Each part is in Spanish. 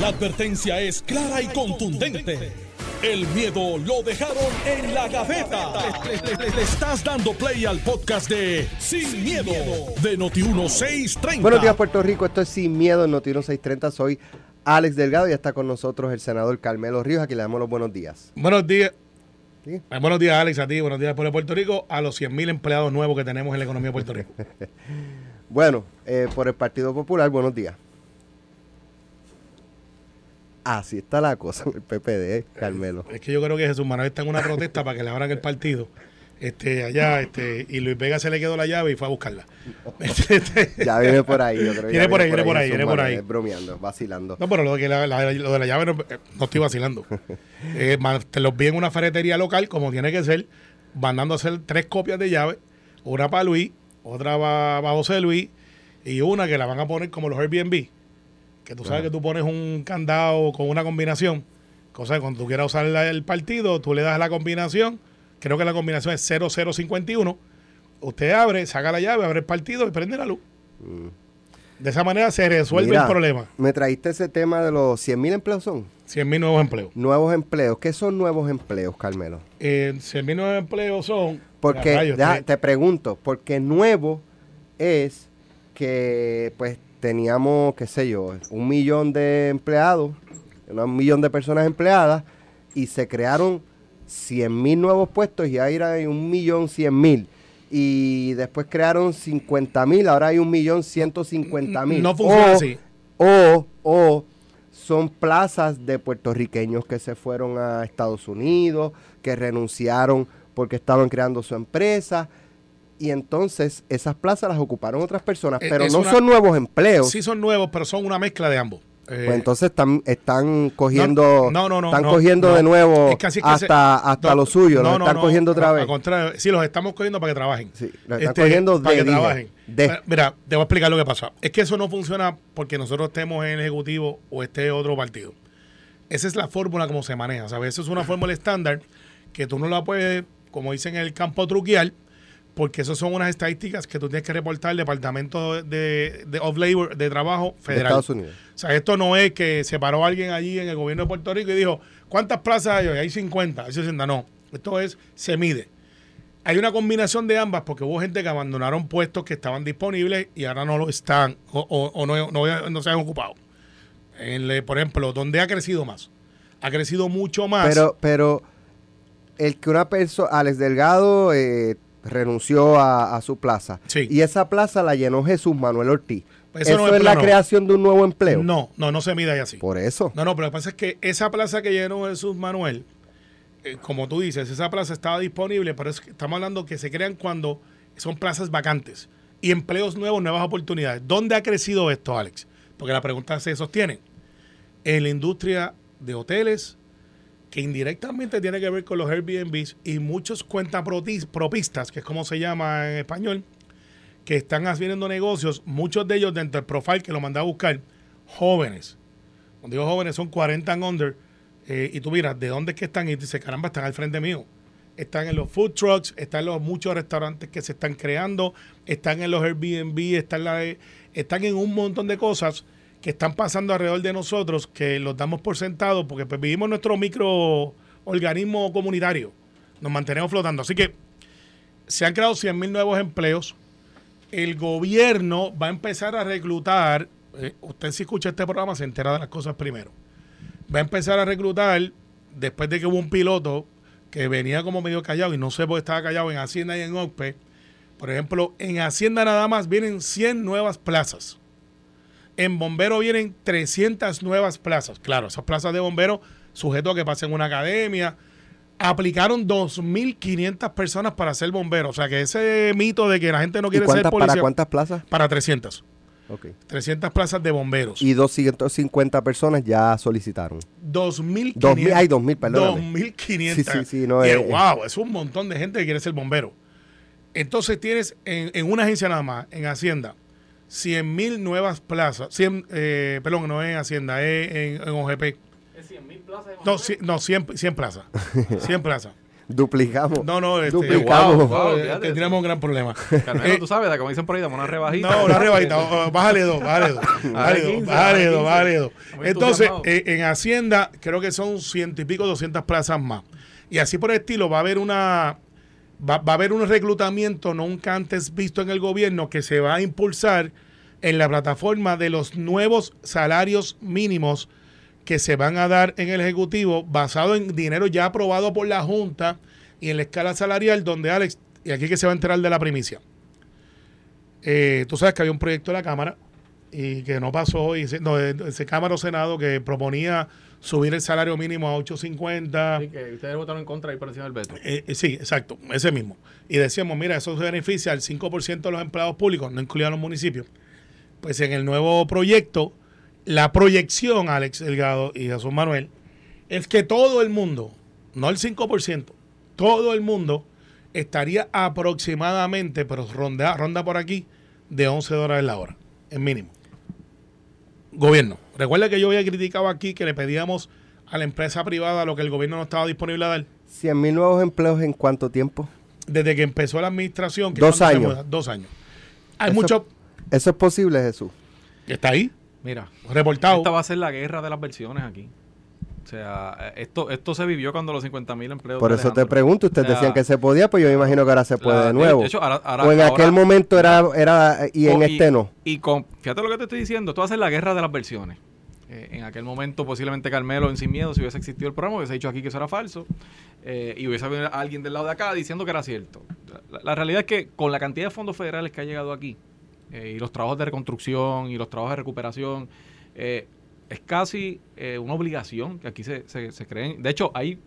La advertencia es clara y contundente. El miedo lo dejaron en la gaveta. Le, le- le estás dando play al podcast de Sin, miedo, de Noti1630. Buenos días, Puerto Rico. Esto es Sin Miedo en Noticiero 630. Soy Alex Delgado y está con nosotros el senador Carmelo Ríos. Aquí le damos los buenos días. Buenos días. ¿Sí? Eh, buenos días, Alex, a ti. Buenos días, por Puerto Rico. A los 100.000 empleados nuevos que tenemos en la economía de Puerto Rico. Bueno, eh, por el Partido Popular, buenos días. Así está la cosa en el PPD, eh, Carmelo. es que yo creo que Jesús Manuel está en una protesta para que le abran el partido. Este, allá, este, y Luis Vega se le quedó la llave y fue a buscarla. Ya viene por ahí, yo creo. Viene por ahí, viene por ahí, viene por ahí. bromeando, vacilando. No, pero lo de, la, la- lo de la llave no, eh, no estoy vacilando. Eh, te los vi en una ferretería local, como tiene que ser, mandando a hacer tres copias de llave, una para Luis, otra para José Luis, y una que la van a poner como los Airbnb, que tú sabes que tú pones un candado con una combinación, cosa que cuando tú quieras usar el partido, tú le das la combinación, creo que la combinación es 0051, usted abre, saca la llave, abre el partido y prende la luz. De esa manera se resuelve Mm. Mira, el problema. Me traíste ese tema de los 100 mil empleos son. 100 mil nuevos empleos. Nuevos empleos. ¿Qué son nuevos empleos, Carmelo? Eh, 100 mil nuevos empleos son. Porque, rayos, te- te pregunto, porque nuevo es que pues teníamos, qué sé yo, un millón de empleados, un millón de personas empleadas y se crearon 100 mil nuevos puestos y ahora hay un millón 100 mil. Y después crearon 50 mil, ahora hay un millón 150 mil. No funciona O- así. O, o son plazas de puertorriqueños que se fueron a Estados Unidos, que renunciaron porque estaban creando su empresa. Y entonces esas plazas las ocuparon otras personas, Eh, pero es no una- son nuevos empleos. Sí son nuevos, pero son una mezcla de ambos. Eh, Pues entonces están, están cogiendo, no, no, no, están cogiendo de nuevo Es que así es que hasta, hasta lo suyo, no, los están cogiendo otra al vez. contrario, sí, los estamos cogiendo para que trabajen. Sí, los están Este, cogiendo para de, que trabajen. de. Mira, Mira, te voy a explicar lo que pasa. Es que eso no funciona porque nosotros estemos en el Ejecutivo o esté otro partido. Esa es la fórmula como se maneja, ¿sabes? Eso es una fórmula estándar que tú no la puedes, como dicen en el campo, truquear, porque eso son unas estadísticas que tú tienes que reportar al Departamento de, de of Labor de Trabajo de Federal. Estados Unidos. O sea, esto no es que se paró alguien allí en el gobierno de Puerto Rico y dijo, ¿cuántas plazas hay hoy? Hay 50, hay 60. No, esto es, se mide. Hay una combinación de ambas porque hubo gente que abandonaron puestos que estaban disponibles y ahora no lo están o, o- o no, no- no se han ocupado. En le- por ejemplo, ¿dónde ha crecido más? Ha crecido mucho más. Pero, pero el que una persona, Alex Delgado eh, renunció a, a su plaza Sí. y esa plaza la llenó Jesús Manuel Ortiz. Eso Eso, no es es la creación de un nuevo empleo. no, no, no se mide ahí así. Por eso. No, no, pero lo que pasa es que esa plaza que llenó Jesús Manuel, eh, como tú dices, esa plaza estaba disponible, pero es que estamos hablando que se crean cuando son plazas vacantes y empleos nuevos, nuevas oportunidades. ¿Dónde ha crecido esto, Alex? Porque la pregunta se sostiene. En la industria de hoteles, que indirectamente tiene que ver con los Airbnbs y muchos cuentapropistas, que es como se llama en español, que están haciendo negocios, muchos de ellos dentro del profile que lo mandé a buscar, jóvenes. Cuando digo jóvenes son 40 and under. eh, y tú miras de dónde que están y dices, caramba, están al frente mío. Están en los food trucks, están en los muchos restaurantes que se están creando, están en los Airbnb, están, la- están en un montón de cosas que están pasando alrededor de nosotros que los damos por sentado porque pues, vivimos nuestro microorganismo comunitario. Nos mantenemos flotando. Así que se han creado 100 mil nuevos empleos. El gobierno va a empezar a reclutar. eh, usted si escucha este programa se entera de las cosas primero. Va a empezar a reclutar después de que hubo un piloto que venía como medio callado y no sé por qué estaba callado en Hacienda y en OCPE. Por ejemplo, en Hacienda nada más vienen 100 nuevas plazas. En bombero vienen 300 nuevas plazas. Claro, esas plazas de bombero sujeto a que pasen una academia. Aplicaron 2.500 personas para ser bombero. O sea que ese mito de que la gente no ¿Y quiere ser policía. para cuántas plazas? Para 300. Ok. 300 plazas de bomberos. Y 250 personas ya solicitaron. 2.500. 2000, ay, 2000, perdóname. 2.500. Sí, sí, sí, no Y, es- wow, es un montón de gente que quiere ser bombero. Entonces tienes en, en una agencia nada más, en Hacienda, 100 mil nuevas plazas. 100, eh, perdón, no es en Hacienda, es en, en OGP. Es 100 mil plazas. de No, Monterrey. ci- no 100, 100 plazas. 100 plazas. Duplicamos. No, no, este, Duplicamos. wow, Wow, eh, tendríamos un gran problema. Carmelo, Eh, tú sabes, como dicen por ahí, dame una rebajita. No, una rebajita. Bájale dos, bájale dos. Bájale dos, 15, bájale dos, 15. bájale dos. Entonces, eh, en Hacienda creo que son ciento y pico, 200 plazas más. Y así por el estilo va a haber una... Va, va a haber un reclutamiento nunca antes visto en el gobierno que se va a impulsar en la plataforma de los nuevos salarios mínimos que se van a dar en el Ejecutivo basado en dinero ya aprobado por la Junta y en la escala salarial donde Alex, y aquí que se va a enterar de la primicia. Eh, tú sabes que había un proyecto de la Cámara y que no pasó, y se, ese Cámara o Senado que proponía subir el salario mínimo a 8.50. Sí, que ustedes votaron en contra ahí por encima del veto. Eh, eh, sí, exacto, ese mismo. Y decíamos, mira, eso se beneficia al 5% de los empleados públicos, no incluían los municipios. Pues en el nuevo proyecto, la proyección, Alex Delgado y Jesús Manuel, es que todo el mundo, no el 5%, todo el mundo estaría aproximadamente, pero ronda, ronda por aquí, de 11 dólares la hora, en mínimo. Gobierno. Recuerda que yo había criticado aquí que le pedíamos a la empresa privada lo que el gobierno no estaba disponible a dar 100 mil nuevos empleos en cuánto tiempo? desde que empezó la administración. que Dos años. muda, dos años. Hay Eso- mucho. ¿Eso es posible, Jesús? Está ahí, Mira, reportado. esta va a ser la guerra de las versiones aquí. O sea, eh, esto, esto se vivió cuando los 50 mil empleos. Por eso te pregunto, ustedes decían que se podía, pues yo me imagino que ahora se puede la- de nuevo. de hecho, ahora- ahora- o en ahora- aquel momento era, era y en o- este no. Y con, fíjate lo que te estoy diciendo, esto va a ser la guerra de las versiones. Eh, en aquel momento posiblemente Carmelo en Sin Miedo, si hubiese existido el programa, hubiese dicho aquí que eso era falso eh, y hubiese habido alguien del lado de acá diciendo que era cierto. La, la realidad es que con la cantidad de fondos federales que ha llegado aquí eh, y los trabajos de reconstrucción y los trabajos de recuperación, eh, es casi eh, una obligación que aquí se, se, se creen. De hecho, hay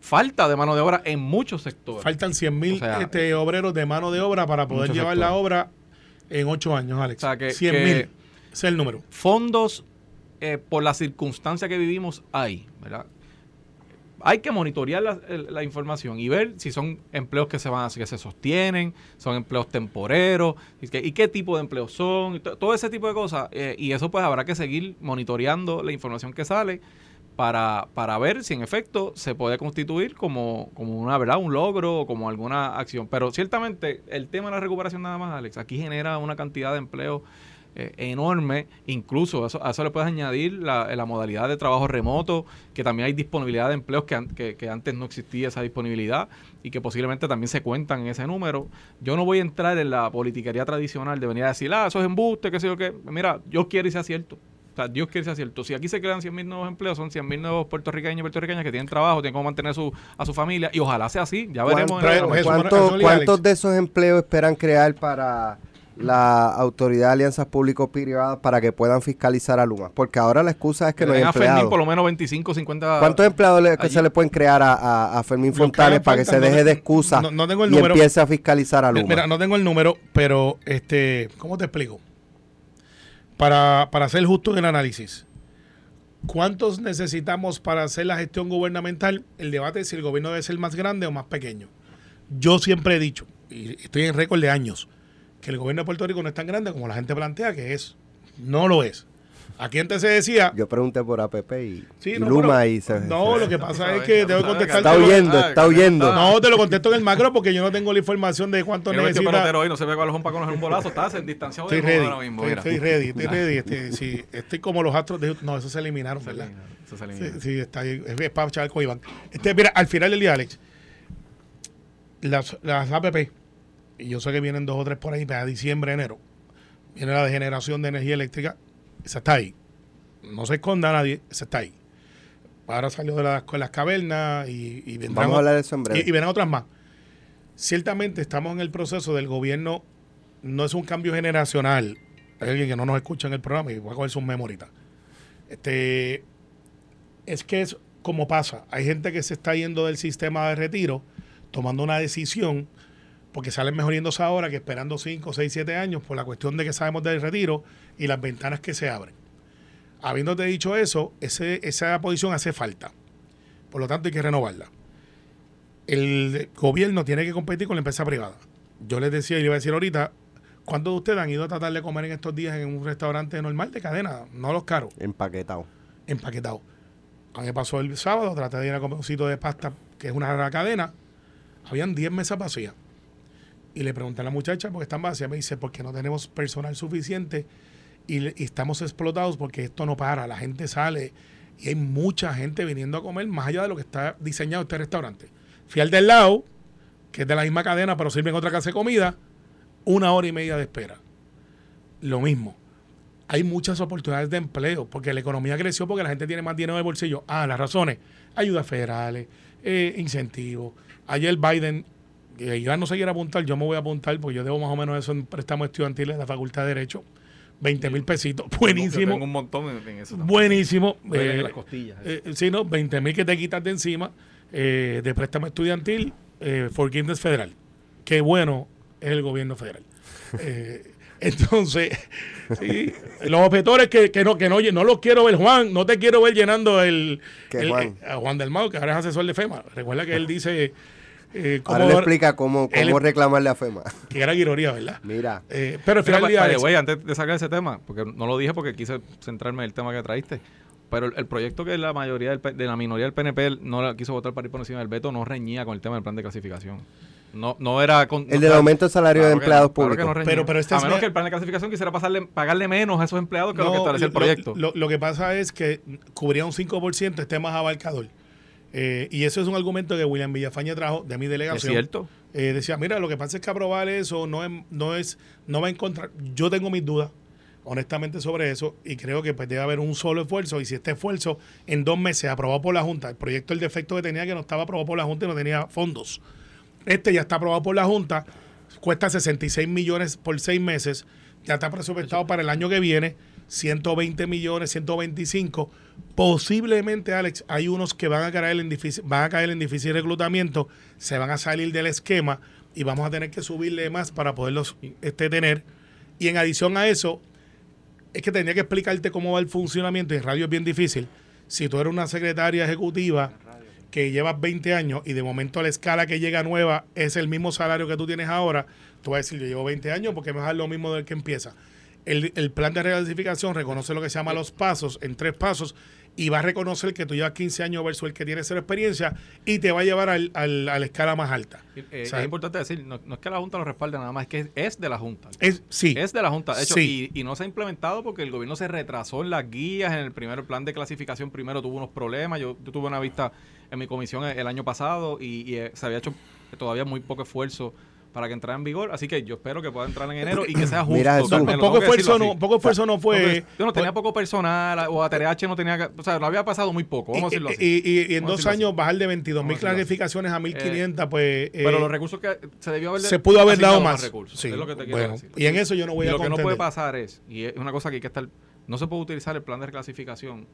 falta de mano de obra en muchos sectores. Faltan 100 mil O sea, este, obreros de mano de obra para poder llevar la obra en ocho años, Alex. O sea, que- 100 que- mil. Ese es el número. fondos eh, por la circunstancia que vivimos hay, ¿verdad? Hay que monitorear la, información y ver si son empleos que se van a, que se sostienen, son empleos temporeros y, que- y qué tipo de empleos son, y to- todo ese tipo de cosas. eh, y eso pues habrá que seguir monitoreando la información que sale para, para ver si en efecto se puede constituir como, como una verdad, un logro o como alguna acción. Pero ciertamente el tema de la recuperación nada más, Alex, aquí genera una cantidad de empleo eh, enorme, incluso a eso, a eso le puedes añadir la, la modalidad de trabajo remoto, que también hay disponibilidad de empleos que, an- que, que antes no existía esa disponibilidad y que posiblemente también se cuentan en ese número. Yo no voy a entrar en la politiquería tradicional de venir a decir, ah, eso es embuste, qué sé yo qué. Mira, yo quiero y sea cierto. O sea, Dios quiere sea cierto. Si aquí se crean 100 mil nuevos empleos, son 100 mil nuevos puertorriqueños y puertorriqueñas que tienen trabajo, tienen cómo mantener su, a su familia y ojalá sea así. Ya veremos. en el ¿Cuánto- programa. eso, ¿Cuántos, cuántos de esos empleos esperan crear para la Autoridad de Alianzas Público-Privadas para que puedan fiscalizar a Luma? Porque ahora la excusa es que no hay empleados. por lo menos 25, 50. ¿Cuántos empleados le- que se le pueden crear a, a- a Fermín que para que se deje de excusa no- no tengo el y número. empiece a fiscalizar a Luma? Mira, no tengo el número, pero este, ¿cómo te explico? Para, para ser justo en el análisis, ¿cuántos necesitamos para hacer la gestión gubernamental? El debate es si el gobierno debe ser más grande o más pequeño. Yo siempre he dicho, y estoy en récord de años, que el gobierno de Puerto Rico no es tan grande como la gente plantea que es. No lo es. Aquí antes se decía, Yo pregunté por APP y, Sí, y no, Luma pero- y se... no, se- lo que pasa es que debo contestar. Está huyendo, Ah, está huyendo. No, te lo contesto en el macro porque yo no tengo la información de cuánto metió necesita. pelotero hoy, no se ve cuál es un para coger un bolazo, estás en distanciado Estoy de ready. ahora mismo. estoy, ready, estoy ready. Este, sí, estoy como los astros de No, eso se eliminaron, Se ¿verdad? eso se Sí, elimina. sí, está ahí. Es, es para echar con Iván. Este, mira, al final del día, Alex, las, las APP, y yo sé que vienen dos o tres por ahí para diciembre, enero, viene la de generación de energía eléctrica, esa está ahí. No se esconda a nadie, esa está ahí. Ahora salió de las, las cavernas y, y vendrán Vamos a hablar de eso en y, breve. y verán otras más. Ciertamente estamos en el proceso del gobierno, no es un cambio generacional. Hay alguien que no nos escucha en el programa y voy a coger sus memoritas. Este, es que es como pasa. Hay gente que se está yendo del sistema de retiro, tomando una decisión, porque salen mejoriéndose ahora que esperando 5, 6, 7 años por la cuestión de que sabemos del retiro y las ventanas que se abren. Habiéndote dicho eso, ese, esa posición hace falta. Por lo tanto, hay que renovarla. El gobierno tiene que competir con la empresa privada. Yo les decía y le iba a decir ahorita, ¿cuántos de ustedes han ido a tratar de comer en estos días en un restaurante normal de cadena? No los caros Empaquetado. empaquetado. A mí pasó el sábado, traté de ir a comer un sitio de pasta que es una rara cadena. habían 10 mesas vacías. Y le pregunté a la muchacha porque están vacías. Me dice, porque no tenemos personal suficiente y, estamos explotados porque esto no para. La gente sale y hay mucha gente viniendo a comer más allá de lo que está diseñado este restaurante. Fui al del lado, que es de la misma cadena, pero sirven otra casa de comida, una hora y media de espera. Lo mismo. Hay muchas oportunidades de empleo porque la economía creció porque la gente tiene más dinero en el bolsillo. Ah, las razones. Ayudas federales, eh, incentivos. Ayer Biden, Iván no se quiere apuntar, yo me voy a apuntar porque yo debo más o menos eso en préstamos estudiantiles de la Facultad de Derecho. 20 mil pesitos. Buenísimo. Tengo un montón en, eso. también. Buenísimo. Eh, las costillas. eh, sí, no, 20 mil que te quitas de encima eh, de préstamo estudiantil, eh, forgiveness federal. Qué bueno es el gobierno federal. Eh, entonces, sí, los objetores que, que no que no, no los quiero ver, Juan, no te quiero ver llenando el, ¿Qué el- Juan? a Juan del Mau, que ahora es asesor de FEMA. Recuerda que él dice eh, cómo- Ahora le explica cómo, él- cómo reclamarle a FEMA. que era guiroría, ¿verdad? Mira, Eh, pero al final día, antes de sacar ese tema, porque no lo dije porque quise centrarme en el tema que traíste, pero el, el proyecto que la mayoría del, de la minoría del PNP no la quiso votar para ir por encima del veto no reñía con el tema del plan de clasificación. No, no era con, el no- del aumento del salario de Claro empleados no, claro que públicos. no. Pero- pero este a es menos me- que el plan de clasificación quisiera pasarle, pagarle menos a esos empleados que lo que establece el proyecto. Lo, lo que pasa es que cubría un 5%, esté más abarcador. Eh, y eso es un argumento que William Villafañe trajo de mi es delegación. cierto. Eh, decía, mira, lo que pasa es que aprobar eso no es, no es, no va a encontrar. Yo tengo mis dudas, honestamente, sobre eso, y creo que pues, debe haber un solo esfuerzo. Y si este esfuerzo en dos meses aprobado por la Junta, el proyecto el defecto que tenía que no estaba aprobado por la Junta y no tenía fondos. Este ya está aprobado por la Junta, cuesta 66 millones por seis meses, ya está presupuestado para el año que viene, 120 millones, 125. Posiblemente, Alex, hay unos que van a caer en difícil, van a caer en difícil reclutamiento, se van a salir del esquema y vamos a tener que subirle más para poderlos este, tener. Y en adición a eso, es que tendría que explicarte cómo va el funcionamiento y en radio es bien difícil. Si tú eres una secretaria ejecutiva que llevas 20 años y de momento la escala que llega nueva es el mismo salario que tú tienes ahora, tú vas a decir, yo llevo 20 años porque me vas a dar lo mismo del que empieza. El, el plan de reclasificación reconoce lo que se llama los pasos en tres pasos y va a reconocer que tú llevas 15 años versus el que tiene cero experiencia y te va a llevar al- al- a la escala más alta. Eh, O sea, es importante decir, no, no es que la Junta lo respalde nada más, es que es de la Junta. Es, sí, Es de la Junta, de hecho, Sí. y, y no se ha implementado porque el gobierno se retrasó en las guías, en el primer plan de clasificación primero tuvo unos problemas, yo, yo tuve una vista en mi comisión el, el año pasado y, y, eh, se había hecho todavía muy poco esfuerzo para que entrara en vigor, así que yo espero que pueda entrar en enero y que sea justo. Mira. Carmelo, poco, esfuerzo no, poco esfuerzo no fue... Yo no tenía poco personal, o ATRH no tenía, o sea, lo había pasado muy poco, vamos a decirlo y, así. y- y- y en a dos así. años bajar de 22 mil a clasificaciones a 1500, pues... eh, Pero los recursos que se debió haber se pudo haber dado más. recursos, Sí, es lo que te quiero bueno, decir. y en eso yo no voy Y a lo que no puede pasar es, y es una cosa que hay que estar, no se puede utilizar el plan de reclasificación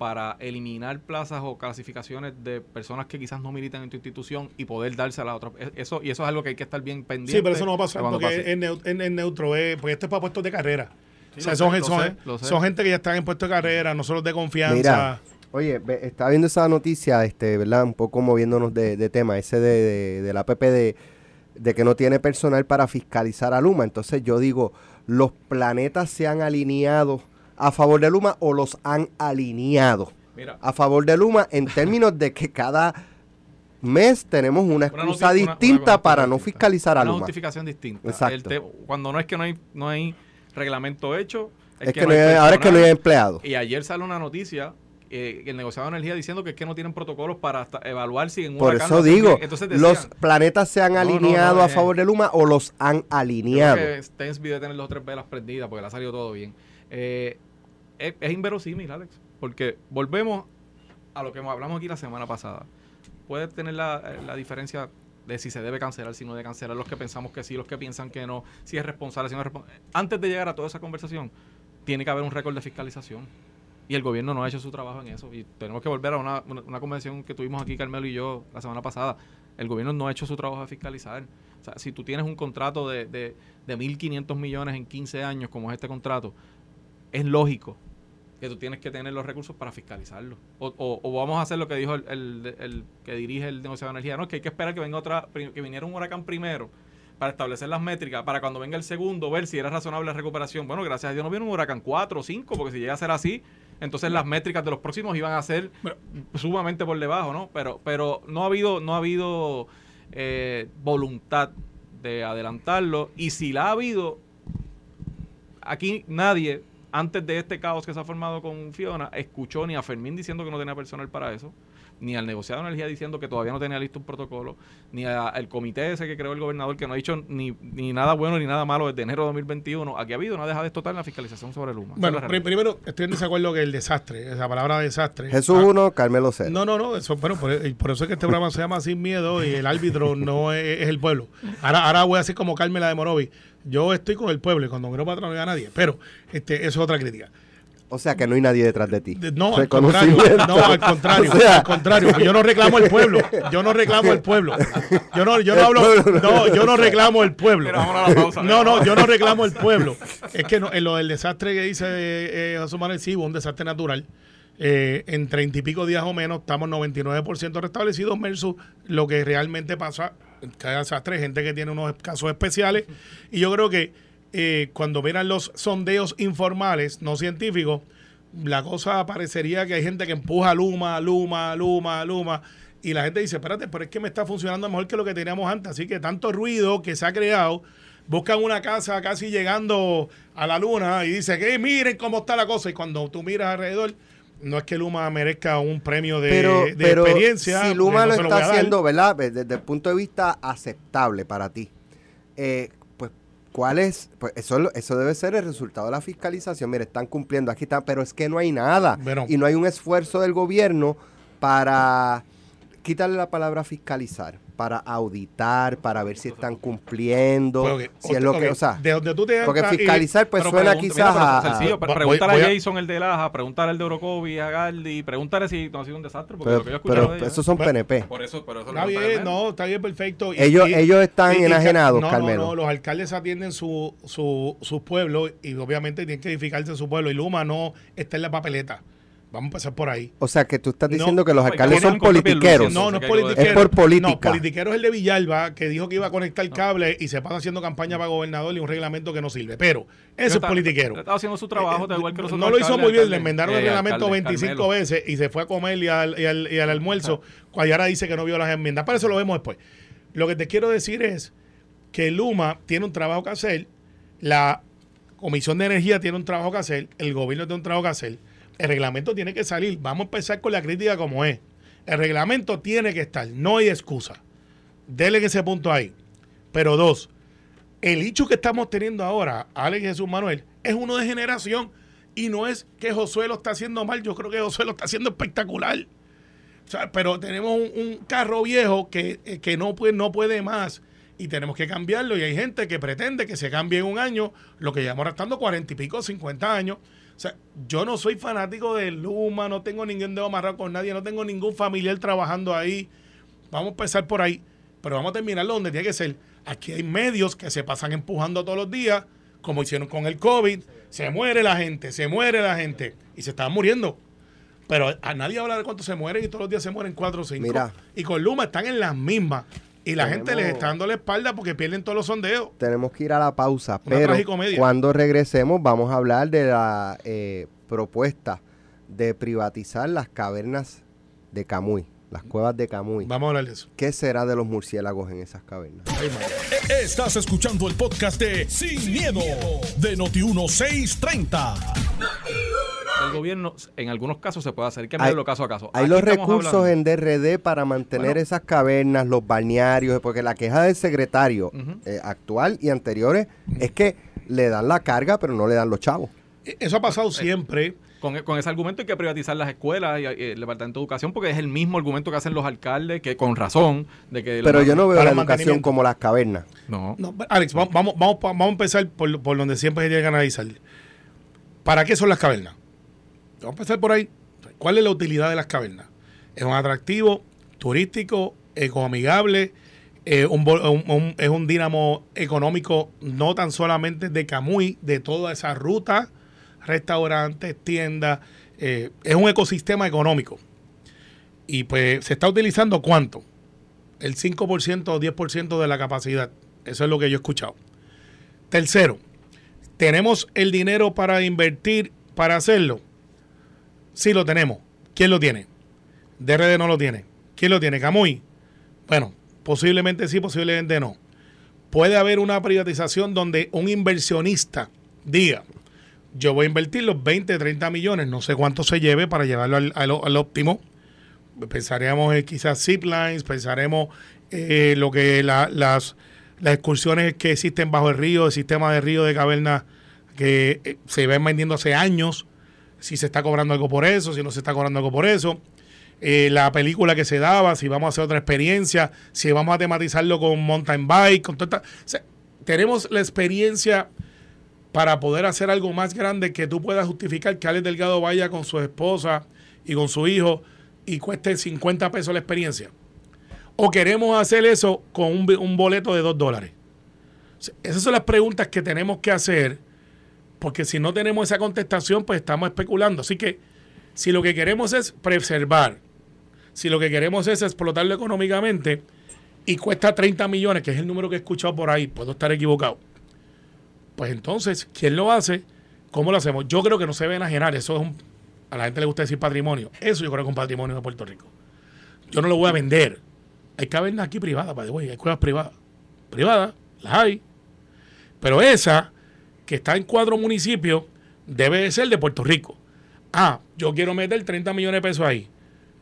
para eliminar plazas o clasificaciones de personas que quizás no militan en tu institución y poder dársela a la otra. Es- Eso, y eso es algo que hay que estar bien pendiente. Sí, pero eso no va a pasar porque pase. es neutro, es- porque esto es para puestos de carrera. Sí, o sea, lo son, sé, gen- lo son, sé, lo sé. son gente que ya están en puestos de carrera, no solo de confianza. Mira, oye, ve- estaba viendo esa noticia, este, ¿verdad? Un poco moviéndonos de, de tema, ese de, de, de la PPD, de que no tiene personal para fiscalizar a Luma. Entonces yo digo, ¿los planetas se han alineado a favor de Luma o los han alineado Mira, a favor de Luma en términos de que cada mes tenemos una Una excusa una- una distinta para no fiscalizar a una Luma? justificación distinta. Exacto. Cuando no es que no hay, no hay reglamento hecho, Es que no hay- ahora es que no hay empleados. Y ayer sale una noticia eh, que el negociado de energía diciendo que es que no tienen protocolos para hasta evaluar si en un Por eso digo. Entonces decían, ¿los planetas se han No, no, alineado no, a eh. favor de Luma o los han yo creo alineado? que Stensby debe tener las tres velas prendidas porque le ha salido todo bien. Eh, es, inverosímil, Alex, porque volvemos a lo que hablamos aquí la semana pasada. Puede tener la, la diferencia de si se debe cancelar, si no debe cancelar, los que pensamos que sí, los que piensan que no, si es responsable, si no es responsable. Antes de llegar a toda esa conversación, tiene que haber un récord de fiscalización. Y el gobierno no ha hecho su trabajo en eso. Y tenemos que volver a una, una, una conversación que tuvimos aquí, Carmelo y yo, la semana pasada. El gobierno no ha hecho su trabajo de fiscalizar. O sea, si tú tienes un contrato de, de, de 1.500 millones en 15 años, como es este contrato, es lógico que tú tienes que tener los recursos para fiscalizarlo. O, o- o vamos a hacer lo que dijo el, el- el que dirige el negociado de energía. No, es que hay que esperar que venga otra, que viniera un huracán primero para establecer las métricas, para cuando venga el segundo, ver si era razonable la recuperación. Bueno, gracias a Dios no viene un huracán 4 o 5, porque si llega a ser así, entonces las métricas de los próximos iban a ser Bueno. sumamente por debajo, ¿no? Pero, pero no ha habido, no ha habido eh, voluntad de adelantarlo. Y si la ha habido, aquí nadie, antes de este caos que se ha formado con Fiona, escuchó ni a Fermín diciendo que no tenía personal para eso ni al negociado de energía diciendo que todavía no tenía listo un protocolo, ni al comité ese que creó el gobernador que no ha dicho ni, ni nada bueno ni nada malo desde enero de 2021. Aquí ha habido una dejadez total en la fiscalización sobre el humo. Bueno, primero estoy en desacuerdo que el desastre, esa palabra desastre. Jesús 1, ah, Carmelo 0. No, no, no, eso, bueno, por, eso es que este programa se llama Sin Miedo y el árbitro no es, el pueblo. Ahora, ahora voy a hacer como Carmela de Morovi. Yo estoy con el pueblo y cuando miro para no a nadie, pero este, eso es otra crítica. O sea que no hay nadie detrás de ti. No, al contrario, no, al contrario, al contrario. Yo no reclamo el pueblo. Yo no reclamo el pueblo. Yo no, yo no hablo, no, yo no reclamo el pueblo. No, no, yo no reclamo el pueblo. Es que en lo del desastre que dice eh, José Manuel sí, un desastre natural. Eh, en treinta y pico días o menos estamos 99% restablecidos versus lo que realmente pasa desastre, gente que tiene unos casos especiales. Y yo creo que eh, cuando verán los sondeos informales, no científicos, la cosa parecería que hay gente que empuja Luma, Luma, Luma, Luma. Y la gente dice, espérate, pero es que me está funcionando mejor que lo que teníamos antes. Así que tanto ruido que se ha creado, buscan una casa casi llegando a la luna y dice que miren cómo está la cosa. Y cuando tú miras alrededor, no es que Luma merezca un premio de, experiencia. Si Luma lo está haciendo, ¿verdad? Desde el punto de vista aceptable para ti. Eh, ¿Cuál es? Pues eso, eso debe ser el resultado de la fiscalización. Mire, están cumpliendo, aquí están, pero es que no hay nada. y no hay un esfuerzo del gobierno para quitarle la palabra fiscalizar para auditar, para ver si están cumpliendo, pues, si es lo que, o sea, de donde tú te porque fiscalizar pues suena quizás a, sencillo, preguntar a, Jason el de Laja, preguntar al de Orocovi, a Galdi, preguntarle si no ha sido un desastre, porque pero, lo que yo escuchado pero esos son PNP. Por eso, pero eso está bien, no, está bien perfecto. ellos, ellos están enajenados, no, Carmelo. No, no, los alcaldes atienden su, su, sus pueblos y obviamente tienen que edificarse en su pueblo y Luma no está en la papeleta. Vamos a empezar por ahí. O sea, que tú estás diciendo que los alcaldes son politiqueros. No, no es politiquero. Es por política. No, politiquero es el de Villalba, que dijo que iba a conectar el cable y se pasa haciendo campaña para gobernador y un reglamento que no sirve. Pero eso es politiquero. Estaba haciendo su trabajo, eh, igual que los No lo hizo muy bien, le enmendaron el reglamento 25 veces y se fue a comer y al, y al, y al almuerzo. Cuando dice que no vio las enmiendas. Para eso lo vemos después. Lo que te quiero decir es que Luma tiene un trabajo que hacer, la Comisión de Energía tiene un trabajo que hacer, el gobierno tiene un trabajo que hacer el reglamento tiene que salir. Vamos a empezar con la crítica como es. El reglamento tiene que estar, no hay excusa. Dele ese punto ahí. Pero dos, el hecho que estamos teniendo ahora, Alex Jesús Manuel, es uno de generación y no es que Josué lo está haciendo mal, yo creo que Josué lo está haciendo espectacular. pero tenemos un, carro viejo que, eh, que no, puede, no puede más y tenemos que cambiarlo y hay gente que pretende que se cambie en un año lo que llevamos restando cuarenta y pico, cincuenta años o sea, yo no soy fanático de Luma, no tengo ningún dedo amarrado con nadie, no tengo ningún familiar trabajando ahí. Vamos a empezar por ahí, pero vamos a terminarlo donde tiene que ser. Aquí hay medios que se pasan empujando todos los días, como hicieron con el COVID. Se muere la gente, se muere la gente y se están muriendo. Pero a nadie habla de cuánto se mueren y todos los días se mueren cuatro o cinco. Y con Luma están en las mismas. Y la gente les está dando la espalda porque pierden todos los sondeos. Tenemos que ir a la pausa, pero cuando regresemos vamos a hablar de la eh, propuesta de privatizar las cavernas de Camuy, las cuevas de Camuy. Vamos a hablar de eso. ¿Qué será de los murciélagos en esas cavernas? Estás escuchando el podcast de Sin, miedo, de Noti 1630 el gobierno en algunos casos se puede hacer. Hay que verlo caso a caso. Hay los recursos en DRD para mantener esas cavernas, los balnearios, porque la queja del secretario eh, actual y anteriores es que le dan la carga, pero no le dan los chavos. E, eso ha pasado siempre. Con, ese argumento hay que privatizar las escuelas y, el Departamento de Educación porque es el mismo argumento que hacen los alcaldes, que con razón, de que... Pero yo no veo la educación como las cavernas. No. Alex, vamos, vamos, vamos, a empezar por, por donde siempre se tiene que analizar. ¿Para qué son las cavernas? Vamos a empezar por ahí. ¿Cuál es la utilidad de las cavernas? Es un atractivo turístico, ecoamigable, es un dínamo económico no tan solamente de Camuy, de toda esa ruta, restaurantes, tiendas, eh, es un ecosistema económico. Y pues se está utilizando cuánto? El 5% o 10% de la capacidad. Eso es lo que yo he escuchado. Tercero, tenemos el dinero para invertir, para hacerlo. Sí lo tenemos. ¿Quién lo tiene? DRD no lo tiene. ¿Quién lo tiene? Camuy. Bueno, Posiblemente sí, posiblemente no. Puede haber una privatización donde un inversionista diga, yo voy a invertir los 20, 30 millones, no sé cuánto se lleve para llevarlo al, al- óptimo. Pensaremos en quizás ziplines, pensaremos eh, lo que la- las, las excursiones que existen bajo el río, el sistema de río de caverna que eh, se ven vendiendo hace años, si se está cobrando algo por eso, si no se está cobrando algo por eso. Eh, la película que se daba, si vamos a hacer otra experiencia, si vamos a tematizarlo con mountain bike, con toda esta- tenemos la experiencia para poder hacer algo más grande que tú puedas justificar que Alex Delgado vaya con su esposa y con su hijo y cueste 50 pesos la experiencia. O queremos hacer eso con un, boleto de 2 dólares. Esas son las preguntas que tenemos que hacer, porque si no tenemos esa contestación, pues estamos especulando. Así que si lo que queremos es preservar, si lo que queremos es explotarlo económicamente y cuesta 30 millones, que es el número que he escuchado por ahí, puedo estar equivocado, pues entonces, ¿quién lo hace? ¿Cómo lo hacemos? Yo creo que no se debe enajenar, eso es un, a la gente le gusta decir patrimonio, eso yo creo que es un patrimonio de Puerto Rico. Yo no lo voy a vender. Hay cavernas aquí privadas, way, hay cuevas privadas. Privadas, las hay. Pero esa, que está en cuatro municipios, debe de ser de Puerto Rico. Ah, yo quiero meter 30 millones de pesos ahí.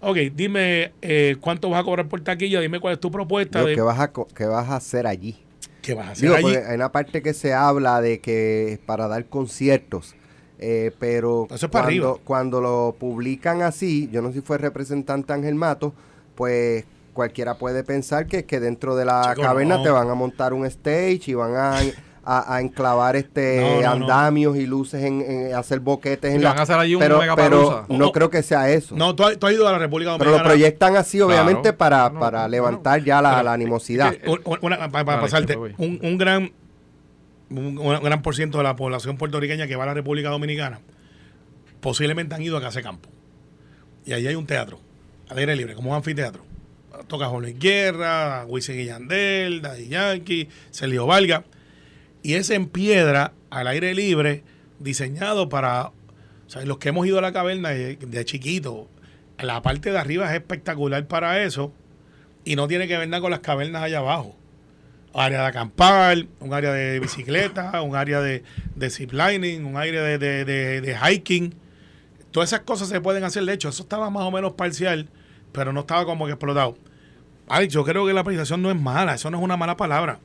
Ok, dime eh, cuánto vas a cobrar por taquilla, dime cuál es tu propuesta Digo, de ¿qué, vas a, qué vas a hacer allí? qué vas a hacer Digo, allí. porque hay una parte que se habla de que para dar conciertos, eh, pero Eso es para cuando, arriba. cuando lo publican así, yo no sé si fue el representante Ángel Mato, pues cualquiera puede pensar que, que dentro de la Chico, caverna no. te van a montar un stage y van a, a- a enclavar este No, no, no. andamios y luces en, en hacer boquetes en Y la van a hacer allí un pero, pero no Oh. creo que sea eso. No, tú, has- tú has ido a la República pero lo Dominicana. proyectan así, obviamente, Claro. para, para no, levantar ya la, Pero, la animosidad. una- para, para Dale, pasarte, un, un gran un, un gran por ciento de la población puertorriqueña que va a la República Dominicana posiblemente han ido a Casa Campo. Y allí hay un teatro, al aire libre, como un anfiteatro. Toca Jorge Guerra, Wisin y Yandel, Daddy Yankee, Celio Valga. Y es en piedra, al aire libre, diseñado para... O sea, los que hemos ido a la caverna de, de chiquito, la parte de arriba es espectacular para eso y no tiene que ver nada con las cavernas allá abajo. Área de acampar, un área de bicicleta, un área de, de ziplining, un área de, de- de- hiking. Todas esas cosas se pueden hacer. De hecho, eso estaba más o menos parcial, pero no estaba como que explotado. Alex, yo creo que la privatización no es mala, eso no es una mala palabra.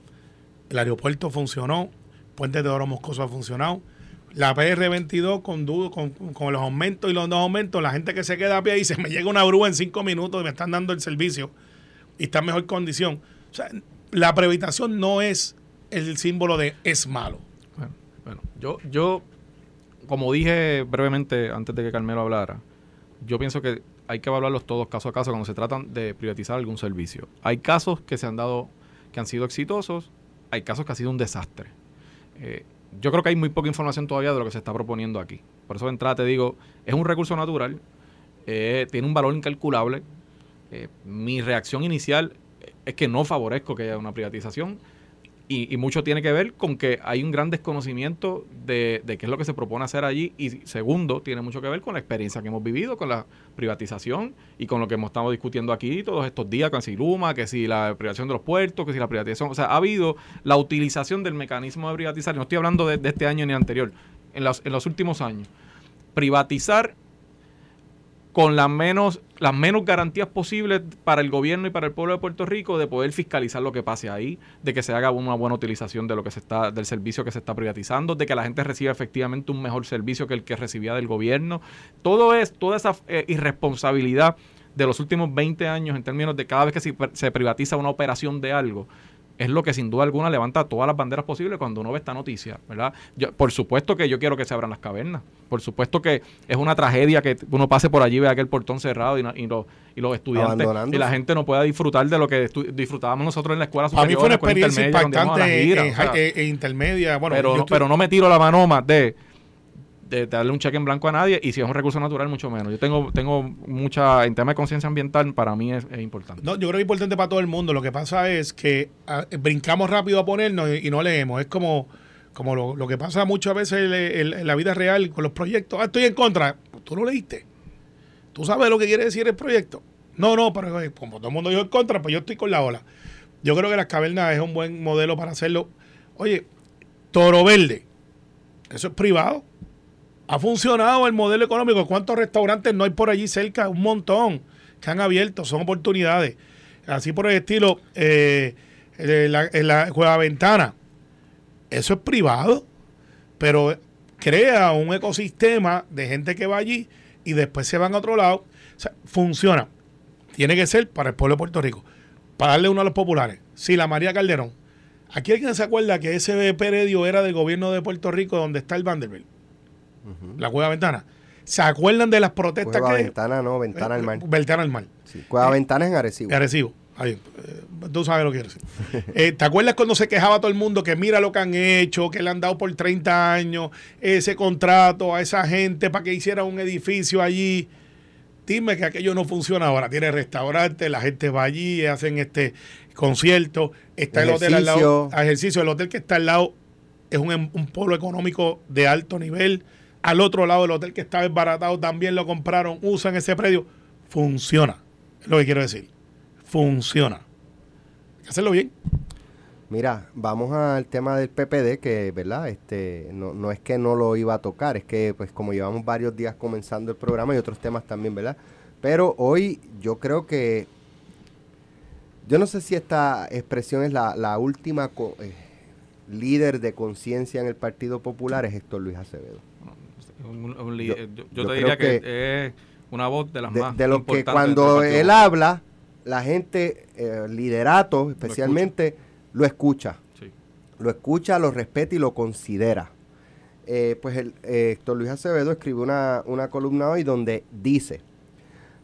El aeropuerto funcionó, Puente de Oro Moscoso ha funcionado. La PR22 con, con, con los aumentos y los no aumentos, la gente que se queda a pie dice, me llega una grúa en cinco minutos y me están dando el servicio y está en mejor condición. O sea, la privatización no es el símbolo de es malo. Bueno, bueno, yo, yo, como dije brevemente antes de que Carmelo hablara, yo pienso que hay que evaluarlos todos caso a caso cuando se tratan de privatizar algún servicio. Hay casos que se han dado, que han sido exitosos, hay casos que ha sido un desastre. Eh, yo creo que hay muy poca información todavía de lo que se está proponiendo aquí. Por eso de entrada te digo, es un recurso natural, eh, tiene un valor incalculable. Eh, mi reacción inicial es que no favorezco que haya una privatización y, y mucho tiene que ver con que hay un gran desconocimiento de, de qué es lo que se propone hacer allí y segundo, tiene mucho que ver con la experiencia que hemos vivido con la privatización y con lo que hemos estado discutiendo aquí todos estos días con Siluma, que si la privatización de los puertos, que si la privatización, o sea, ha habido la utilización del mecanismo de privatizar, no estoy hablando de, de este año ni anterior, en los, en los últimos años, privatizar con las menos, las menos garantías posibles para el gobierno y para el pueblo de Puerto Rico de poder fiscalizar lo que pase ahí, de que se haga una buena utilización de lo que se está, del servicio que se está privatizando, de que la gente reciba efectivamente un mejor servicio que el que recibía del gobierno. Todo es, toda esa eh, irresponsabilidad de los últimos 20 años en términos de cada vez que se, se privatiza una operación de algo, es lo que sin duda alguna levanta todas las banderas posibles cuando uno ve esta noticia, ¿verdad? Yo, por supuesto que yo quiero que se abran las cavernas, por supuesto que es una tragedia que uno pase por allí y vea aquel portón cerrado y, no- y, los- y los estudiantes y la gente no pueda disfrutar de lo que disfrutábamos nosotros en la escuela Para mí superior, fue una experiencia a impactante gira, en, o sea, en- en intermedia. Bueno, pero, no, pero no me tiro la manoma de, de darle un cheque en blanco a nadie y si es un recurso natural mucho menos. Yo tengo tengo mucha, en tema de conciencia ambiental, para mí es, importante. No, yo creo que es importante para todo el mundo. Lo que pasa es que ah, brincamos rápido a ponernos y, no leemos. Es como, como lo, lo que pasa muchas veces en la vida real con los proyectos. Ah, estoy en contra. Tú lo leíste. Tú sabes lo que quiere decir el proyecto. No, no, pero eh, como todo el mundo dijo en contra, pues yo estoy con la ola. Yo creo que las cavernas es un buen modelo para hacerlo. Oye, Toro Verde, eso es privado. Ha funcionado el modelo económico. ¿Cuántos restaurantes no hay por allí cerca? Un montón que han abierto, son oportunidades. Así por el estilo, eh, eh, la, en la Ventana, eso es privado, pero crea un ecosistema de gente que va allí y después se van a otro lado. O sea, funciona. Tiene que ser para el pueblo de Puerto Rico. Para darle uno a los populares. Si la María Calderón. Aquí alguien se acuerda que ese predio era del gobierno de Puerto Rico donde está el Vanderbilt. La Cueva Ventana. ¿Se acuerdan de las protestas Cueva que Ventana, no, Ventana al mar. Ventana al mar. Sí, Cueva Ventana es en Arecibo. Arecibo. Ahí, eh, tú sabes lo que quiero decir. Eh, ¿Te acuerdas cuando se quejaba todo el mundo que mira lo que han hecho, que le han dado por 30 años ese contrato a esa gente para que hiciera un edificio allí? Dime que aquello no funciona ahora. Tiene restaurante, la gente va allí, hacen este concierto, está el hotel al lado, Ejercicio. a ejercicio, el hotel que está al lado es un, em- un polo económico de alto nivel. Al otro lado, el hotel que estaba desbaratado también lo compraron, usan ese predio. Funciona, es lo que quiero decir. Funciona. Hay que hacerlo bien. Mira, vamos al tema del PPD, que, ¿verdad? Este, no, no es que no lo iba a tocar, es que, pues, como llevamos varios días comenzando el programa y otros temas también, ¿verdad? Pero hoy yo creo que, yo no sé si esta expresión es la, última eh, líder de conciencia en el Partido Popular, es Héctor Luis Acevedo. Un- un li- Yo- yo, te diría que, que es una voz de las De, más de lo que importantes cuando del Partido él habla, la gente, eh, liderato especialmente, lo escucha. Sí. lo escucha, lo respeta y lo considera. Eh, pues el, eh, Héctor Luis Acevedo escribió una, una columna hoy donde dice,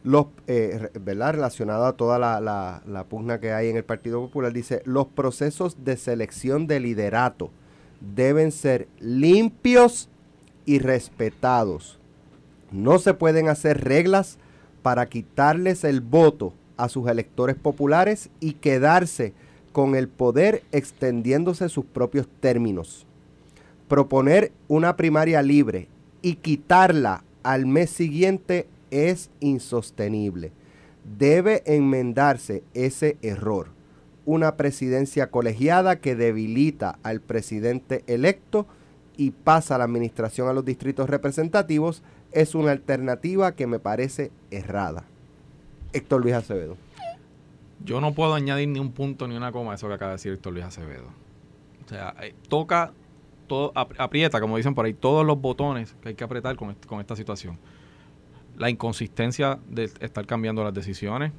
los, eh, ¿verdad? relacionado a toda la, la- la pugna que hay en el Partido Popular, dice, los procesos de selección de liderato deben ser limpios y respetados. No se pueden hacer reglas para quitarles el voto a sus electores populares y quedarse con el poder extendiéndose sus propios términos. Proponer una primaria libre y quitarla al mes siguiente es insostenible. Debe enmendarse ese error. Una presidencia colegiada que debilita al presidente electo y pasa la administración a los distritos representativos es una alternativa que me parece errada. Héctor Luis Acevedo. Yo no puedo añadir ni un punto ni una coma a eso que acaba de decir Héctor Luis Acevedo. O sea, eh, toca, todo, ap- aprieta, como dicen por ahí, todos los botones que hay que apretar con, con esta situación. La inconsistencia de estar cambiando las decisiones,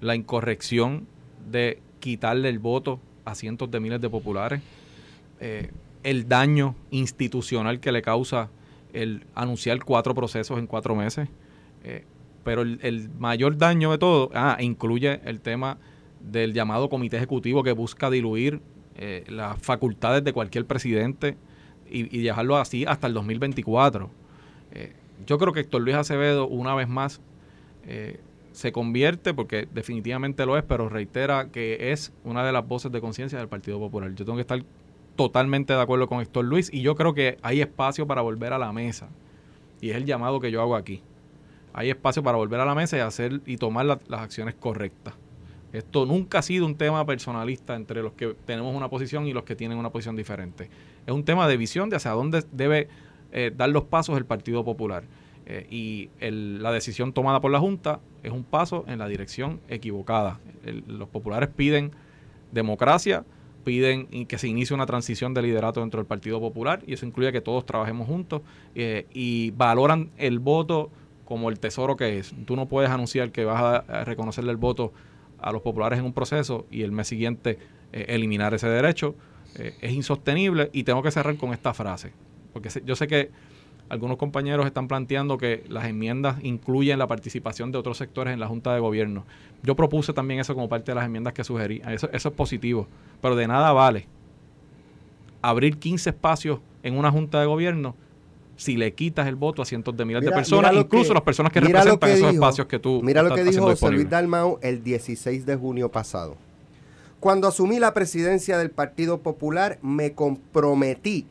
la incorrección de quitarle el voto a cientos de miles de populares, eh, el daño institucional que le causa el anunciar cuatro procesos en cuatro meses. eh, pero el, mayor daño de todo ah, incluye el tema del llamado comité ejecutivo que busca diluir eh, las facultades de cualquier presidente y, dejarlo así hasta el 2024. Eh, yo creo que Héctor Luis Acevedo, una vez más, se convierte, porque definitivamente lo es, pero reitera que es una de las voces de conciencia del Partido Popular. Yo tengo que estar totalmente de acuerdo con Héctor Luis y yo creo que hay espacio para volver a la mesa. Y es el llamado que yo hago aquí. Hay espacio para volver a la mesa y hacer y tomar la- las acciones correctas. Esto nunca ha sido un tema personalista entre los que tenemos una posición y los que tienen una posición diferente. Es un tema de visión de hacia dónde debe eh, dar los pasos el Partido Popular. Eh, y la decisión tomada por la Junta es un paso en la dirección equivocada. Los populares piden democracia, piden que se inicie una transición de liderato dentro del Partido Popular y eso incluye que todos trabajemos juntos eh, y valoran el voto como el tesoro que es. Tú no puedes anunciar que vas a, reconocerle el voto a los populares en un proceso y el mes siguiente eh, eliminar ese derecho. Eh, es insostenible y tengo que cerrar con esta frase, porque yo sé que algunos compañeros están planteando que las enmiendas incluyen la participación de otros sectores en la Junta de Gobierno. Yo propuse también eso como parte de las enmiendas que sugerí. Eso, eso es positivo, pero de nada vale abrir 15 espacios en una Junta de Gobierno si le quitas el voto a cientos de miles Mira- de personas, incluso que- las personas que representan que esos dijo- espacios que tú Mira lo que dijo José Luis. Dalmau el 16 de junio pasado. Cuando asumí la presidencia del Partido Popular, me comprometí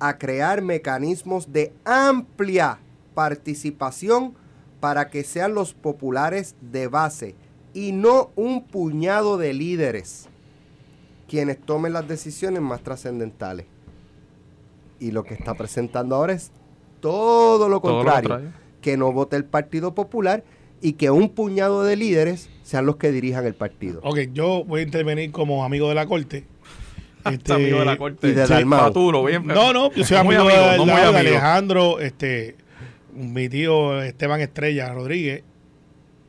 a crear mecanismos de amplia participación para que sean los populares de base y no un puñado de líderes quienes tomen las decisiones más trascendentales. Y lo que está presentando ahora es todo lo Todo lo contrario. contrario. Que no vote el Partido Popular y que un puñado de líderes sean los que dirijan el partido. Ok, yo voy a intervenir como amigo de la corte. Este amigo de la corte. y de Sí. Paturo, bien. No, no, yo soy Muy amigo, de, no muy de amigo. Alejandro, este, mi tío Esteban Estrella Rodríguez.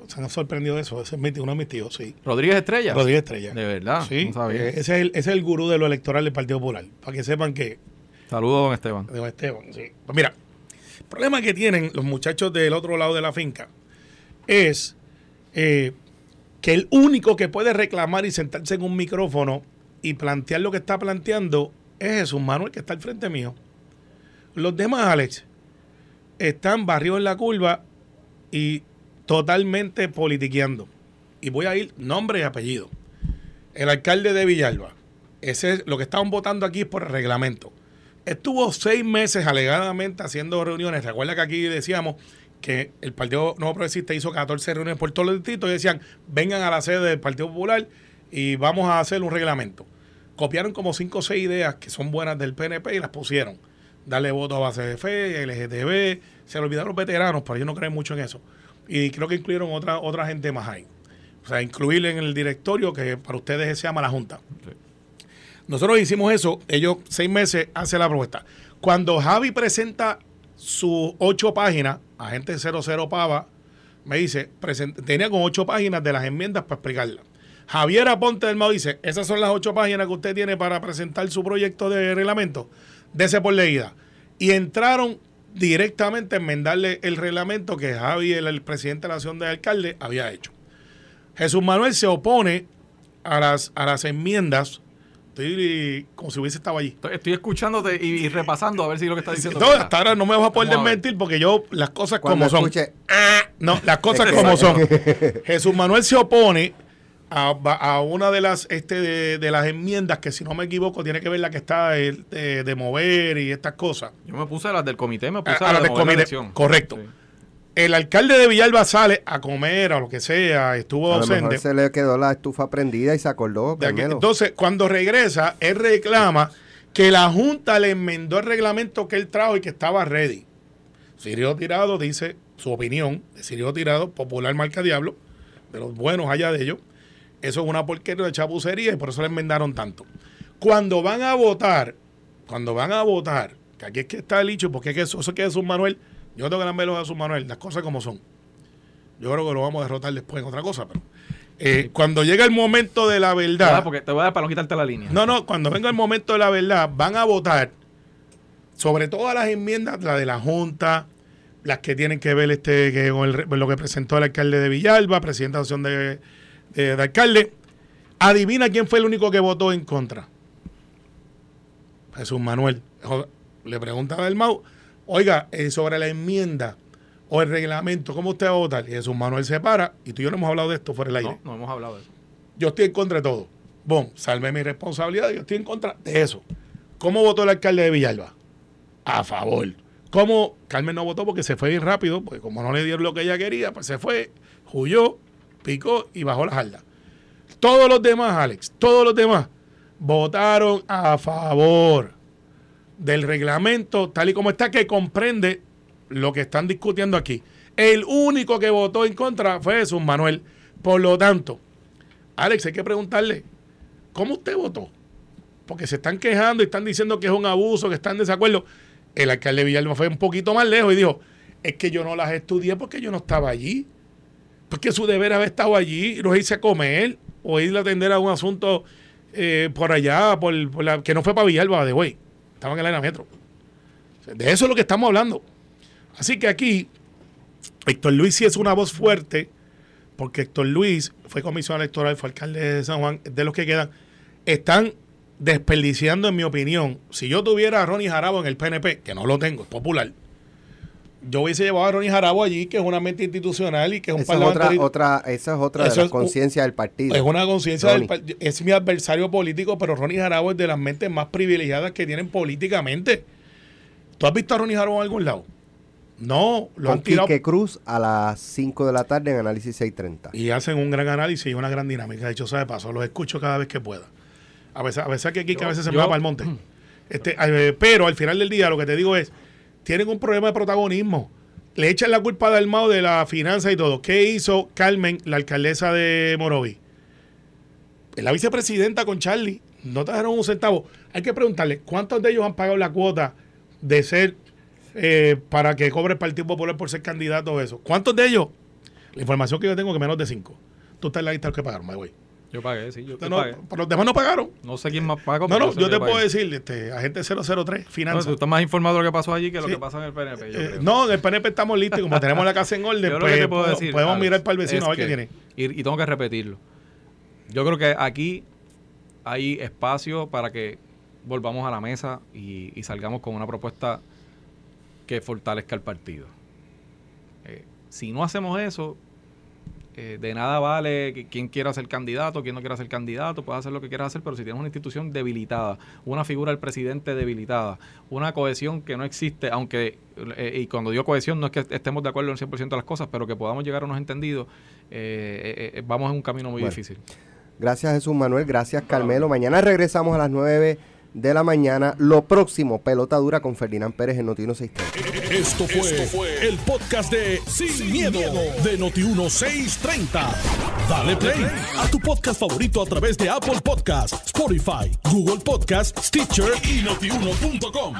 Se han sorprendido de eso. Ese es mi tío, uno de mis tíos, sí. Rodríguez Estrella. Rodríguez Estrella. De verdad. Sí, no sabía. eh, ese, es el, ese es el gurú de lo electoral del Partido Popular. Para que sepan que Saludos, don Esteban. de Esteban, sí. Pues mira, el problema que tienen los muchachos del otro lado de la finca es eh, que el único que puede reclamar y sentarse en un micrófono y plantear lo que está planteando es Jesús Manuel, que está al frente mío. Los demás, Alex, están barridos en la curva y totalmente politiqueando. Y voy a ir nombre y apellido. El alcalde de Villalba. Ese es, lo que estaban votando aquí es por el reglamento. Estuvo seis meses alegadamente haciendo reuniones. Recuerda que aquí decíamos que el Partido Nuevo Progresista hizo 14 reuniones por todos los distritos y decían, vengan a la sede del Partido Popular y vamos a hacer un reglamento. Copiaron como cinco o seis ideas que son buenas del PNP y las pusieron. Darle voto a base de fe, LGTB, se le olvidaron los veteranos, pero yo no creo mucho en eso. Y creo que incluyeron otra, otra gente más ahí. O sea, incluir en el directorio, que para ustedes se llama la Junta. Nosotros hicimos eso, ellos seis meses hacen la propuesta. Cuando Javi presenta sus ocho páginas, agente 00 Pava, me dice, tenía con ocho páginas de las enmiendas para explicarlas. Javier Aponte del Mau dice, esas son las ocho páginas que usted tiene para presentar su proyecto de reglamento, dese por leída. Y entraron directamente a enmendarle el reglamento que Javi, el, el presidente de la Nación de Alcalde, había hecho. Jesús Manuel se opone a las, a las enmiendas, estoy como si hubiese estado allí. Estoy, estoy escuchándote y, y repasando a ver si lo que está diciendo. No, hasta ahora no me vas a poder Vamos a ver. desmentir porque yo las cosas Cuando como son. escuche, No, las cosas como son. Jesús Manuel se opone a, a una de las este de, de las enmiendas que si no me equivoco tiene que ver la que está el, de, de mover y estas cosas. Yo me puse a las del comité, me A, puse a a, la las del la comité. elección. Correcto. Sí. El alcalde de Villalba sale a comer o lo que sea, estuvo a ausente. se le quedó la estufa prendida y se acordó. Entonces, cuando regresa, él reclama que la Junta le enmendó el reglamento que él trajo y que estaba ready. Sirio Tirado dice su opinión de Sirio Tirado, popular marca diablo, de los buenos allá de ellos. Eso es una porquería de chapucería y por eso le enmendaron tanto. Cuando van a votar, cuando van a votar, que aquí es que está el dicho, porque es que eso, eso que es un Manuel, yo no tengo gran velo a su Manuel, las cosas como son. Yo creo que lo vamos a derrotar después en otra cosa, pero eh, cuando llega el momento de la verdad. Porque te voy a dar para no quitarte la línea. No, no, cuando venga el momento de la verdad, van a votar sobre todas las enmiendas, la de la Junta, las que tienen que ver este que con el lo que presentó el alcalde de Villalba, presentación de, de, de alcalde. Adivina quién fue el único que votó en contra. Jesús Manuel. Le pregunta a Mau, oiga, eh, sobre la enmienda o el reglamento, ¿cómo usted va a votar? Y Jesús Manuel se para, y tú y yo no hemos hablado de esto fuera del aire No, no hemos hablado de eso. yo estoy en contra de todo. Bon, salve mi responsabilidad, yo estoy en contra de eso. ¿Cómo votó el alcalde de Villalba? A favor. ¿Cómo? Carmen no votó porque se fue bien rápido, porque como no le dieron lo que ella quería, pues se fue, huyó, picó y bajó la jarda. Todos los demás, Alex, todos los demás votaron a favor del reglamento tal y como está, que comprende lo que están discutiendo aquí. El único que votó en contra fue Jesús Manuel. Por lo tanto, Alex, hay que preguntarle, ¿cómo usted votó? Porque se están quejando y están diciendo que es un abuso, que están en desacuerdo. El alcalde de Villalba fue un poquito más lejos y dijo, es que yo no las estudié porque yo no estaba allí. Porque su deber haber estado allí, no irse a comer o ir a atender a un asunto eh, por allá, por, por la, que no fue para Villalba, de güey. Estaban en el área metro. De eso es lo que estamos hablando. Así que aquí, Héctor Luis sí es una voz fuerte, porque Héctor Luis fue comisionado electoral, fue alcalde de San Juan, de los que quedan, están desperdiciando, en mi opinión. Si yo tuviera a Ronnie Jarabo en el PNP, que no lo tengo, es popular, yo hubiese llevado a Ronnie Jarabo allí, que es una mente institucional y que es un esa, es otra, parlamentario. otra, esa es otra Eso de un- conciencias del partido. Es una conciencia del Ronnie. par- Es mi adversario político, pero Ronnie Jarabo es de las mentes más privilegiadas que tienen políticamente. ¿Tú has visto a Ronnie Jarabo en algún lado? No, lo Con han tirado. Quique Cruz a las 5 de la tarde en Análisis 630. Y hacen un gran análisis y una gran dinámica. De hecho, sabe paso, los escucho cada vez que pueda. A veces, a veces que a veces se yo- me va para el monte. Este, eh, pero al final del día lo que te digo es, tienen un problema de protagonismo. Le echan la culpa a Dalmao de la finanza y todo. ¿Qué hizo Carmen, la alcaldesa de Morovi? La vicepresidenta con Charlie no trajeron un centavo. Hay que preguntarle, ¿cuántos de ellos han pagado la cuota de ser eh, para que cobre el Partido Popular por ser candidato o eso? ¿Cuántos de ellos? La información que yo tengo es que menos de cinco. Tú estás en la lista de los que pagaron, my way. Yo pagué, sí, yo, no- pagué. pero los demás no pagaron. No sé quién más pagó. No, no, yo te pagué. puedo decir, este, agente 003, No, finanzas. tú estás más informado de lo que pasó allí que lo que pasa en el PNP. yo Eh, no, en el PNP estamos listos como tenemos la casa en orden, pues, puedo decir, podemos Alex, mirar para el vecino a ver qué tiene. Y, y tengo que repetirlo. Yo creo que aquí hay espacio para que volvamos a la mesa y, y salgamos con una propuesta que fortalezca el partido. Eh, si no hacemos eso, eh, de nada vale que quien quiera ser candidato, quien no quiera ser candidato, puede hacer lo que quiera hacer, pero si tienes una institución debilitada, una figura del presidente debilitada, una cohesión que no existe, aunque, eh, y cuando digo cohesión no es que estemos de acuerdo en el 100% de las cosas, pero que podamos llegar a unos entendidos, eh, eh, eh, vamos en un camino muy Bueno. difícil. Gracias Jesús Manuel, gracias Carmelo. Mañana regresamos a las 9 de la mañana. Lo próximo, pelota dura con Ferdinand Pérez en Notino 630. Esto fue, el podcast de Sin, miedo, de Noti1630. Dale play a tu podcast favorito a través de Apple Podcasts, Spotify, Google Podcasts, Stitcher y notiuno.com.